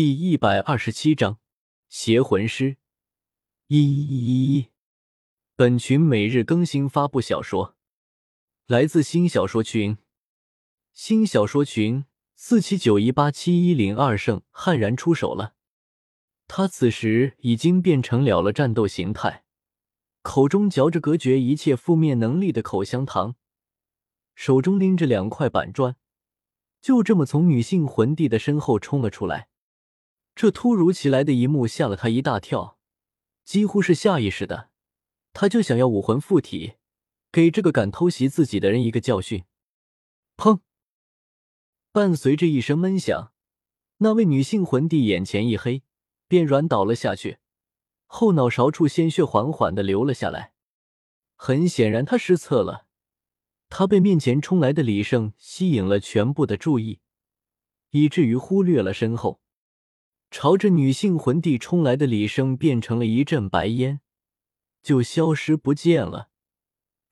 第一百二十七章邪魂师。一一一一，本群每日更新发布小说，来自新小说群。新小说群四七九一八七一零二圣悍然出手了。他此时已经变成了了战斗形态，口中嚼着隔绝一切负面能力的口香糖，手中拎着两块板砖，就这么从女性魂帝的身后冲了出来。这突如其来的一幕吓了他一大跳，几乎是下意识的，他就想要武魂附体，给这个敢偷袭自己的人一个教训。砰！伴随着一声闷响，那位女性魂帝眼前一黑，便软倒了下去，后脑勺处鲜血缓缓的流了下来。很显然，他失策了，他被面前冲来的李胜吸引了全部的注意，以至于忽略了身后。朝着女性魂帝冲来的李胜变成了一阵白烟，就消失不见了。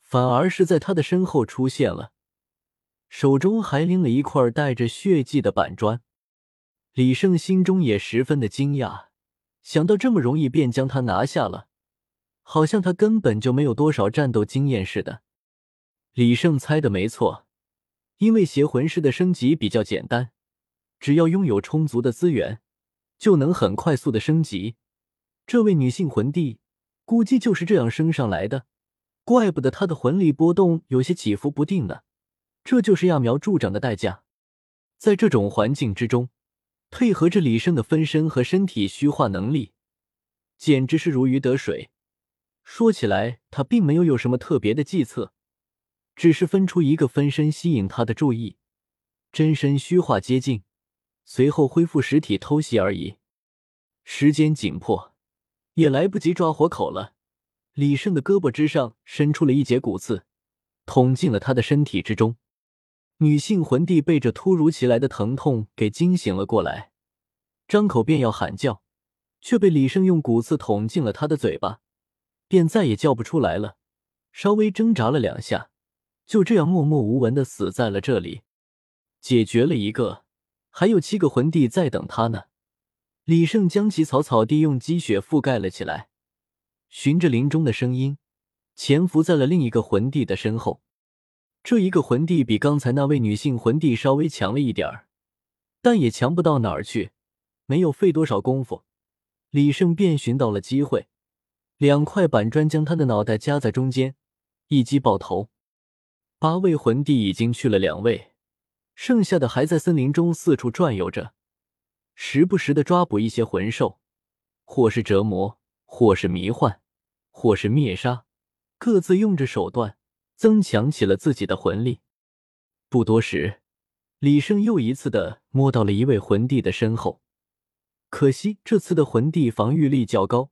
反而是在他的身后出现了，手中还拎了一块带着血迹的板砖。李胜心中也十分的惊讶，想到这么容易便将他拿下了，好像他根本就没有多少战斗经验似的。李胜猜的没错，因为邪魂师的升级比较简单，只要拥有充足的资源。就能很快速的升级。这位女性魂帝估计就是这样升上来的，怪不得她的魂力波动有些起伏不定呢。这就是揠苗助长的代价。在这种环境之中，配合着李胜的分身和身体虚化能力，简直是如鱼得水。说起来，他并没有有什么特别的计策，只是分出一个分身吸引他的注意，真身虚化接近。随后恢复实体偷袭而已，时间紧迫，也来不及抓活口了。李胜的胳膊之上伸出了一节骨刺，捅进了他的身体之中。女性魂帝被这突如其来的疼痛给惊醒了过来，张口便要喊叫，却被李胜用骨刺捅进了他的嘴巴，便再也叫不出来了。稍微挣扎了两下，就这样默默无闻的死在了这里。解决了一个。还有七个魂帝在等他呢。李胜将其草草地用积雪覆盖了起来，循着林中的声音，潜伏在了另一个魂帝的身后。这一个魂帝比刚才那位女性魂帝稍微强了一点儿，但也强不到哪儿去。没有费多少功夫，李胜便寻到了机会，两块板砖将他的脑袋夹在中间，一击爆头。八位魂帝已经去了两位。剩下的还在森林中四处转悠着，时不时的抓捕一些魂兽，或是折磨，或是迷幻，或是灭杀，各自用着手段增强起了自己的魂力。不多时，李胜又一次的摸到了一位魂帝的身后，可惜这次的魂帝防御力较高，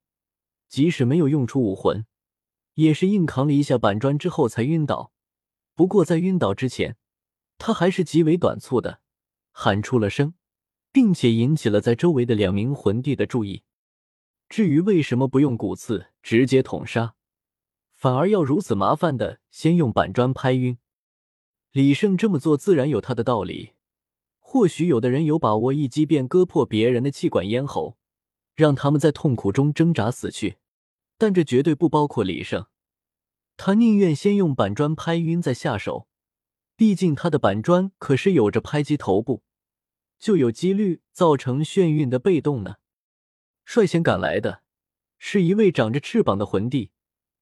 即使没有用出武魂，也是硬扛了一下板砖之后才晕倒。不过在晕倒之前，他还是极为短促的，喊出了声，并且引起了在周围的两名魂帝的注意。至于为什么不用骨刺直接捅杀，反而要如此麻烦的先用板砖拍晕，李胜这么做自然有他的道理。或许有的人有把握一击便割破别人的气管咽喉，让他们在痛苦中挣扎死去，但这绝对不包括李胜。他宁愿先用板砖拍晕再下手。毕竟他的板砖可是有着拍击头部，就有几率造成眩晕的被动呢。率先赶来的是一位长着翅膀的魂帝，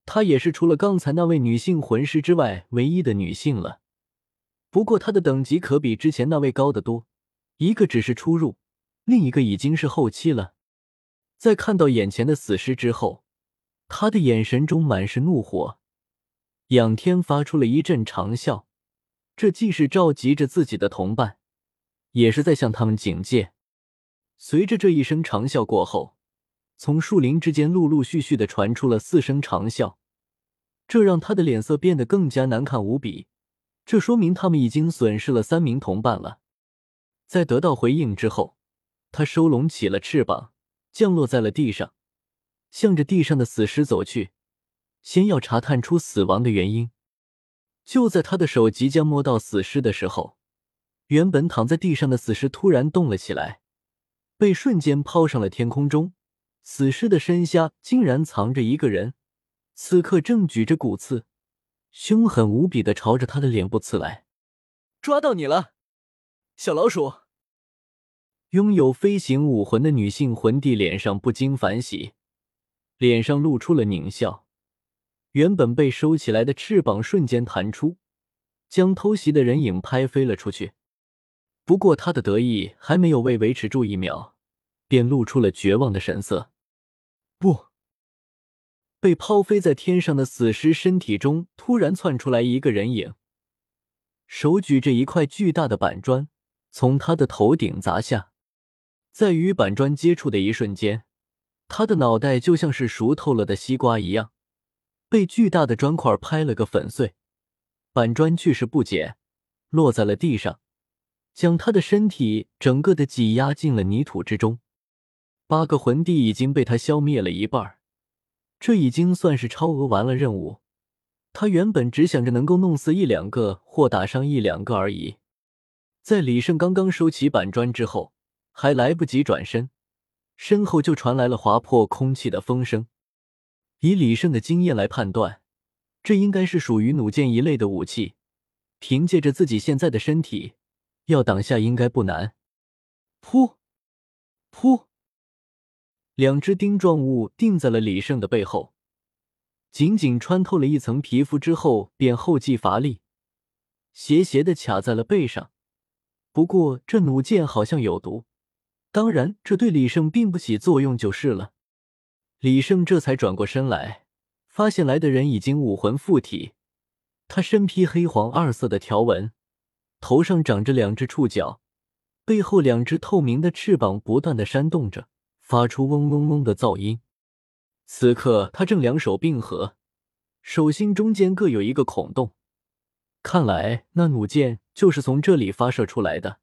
她也是除了刚才那位女性魂师之外唯一的女性了。不过她的等级可比之前那位高得多，一个只是初入，另一个已经是后期了。在看到眼前的死尸之后，他的眼神中满是怒火。仰天发出了一阵长啸。这既是召集着自己的同伴，也是在向他们警戒。随着这一声长啸过后，从树林之间陆陆续续的传出了四声长啸，这让他的脸色变得更加难看无比。这说明他们已经损失了三名同伴了。在得到回应之后，他收拢起了翅膀，降落在了地上，向着地上的死尸走去，先要查探出死亡的原因。就在他的手即将摸到死尸的时候，原本躺在地上的死尸突然动了起来，被瞬间抛上了天空中。死尸的身下竟然藏着一个人，此刻正举着骨刺，凶狠无比的朝着他的脸部刺来。抓到你了，小老鼠！拥有飞行武魂的女性魂帝脸上不禁反喜，脸上露出了狞笑。原本被收起来的翅膀瞬间弹出，将偷袭的人影拍飞了出去。不过他的得意还没有为维持住一秒，便露出了绝望的神色。不！被抛飞在天上的死尸身体中突然窜出来一个人影，手举着一块巨大的板砖，从他的头顶砸下。在与板砖接触的一瞬间，他的脑袋就像是熟透了的西瓜一样，被巨大的砖块拍了个粉碎。板砖去势不减，落在了地上，将他的身体整个的挤压进了泥土之中。八个魂帝已经被他消灭了一半，这已经算是超额完了任务。他原本只想着能够弄死一两个或打伤一两个而已。在李胜刚刚收起板砖之后。还来不及转身，身后就传来了划破空气的风声。以李胜的经验来判断，这应该是属于弩箭一类的武器。凭借着自己现在的身体，要挡下应该不难。噗，噗，两只钉状物钉在了李胜的背后，仅仅穿透了一层皮肤之后，便后继乏力，斜斜的卡在了背上。不过这弩箭好像有毒。当然，这对李胜并不起作用就是了。李胜这才转过身来，发现来的人已经武魂附体。他身披黑黄二色的条纹，头上长着两只触角，背后两只透明的翅膀不断的扇动着，发出嗡嗡嗡的噪音。此刻，他正两手并合，手心中间各有一个孔洞，看来那弩箭就是从这里发射出来的。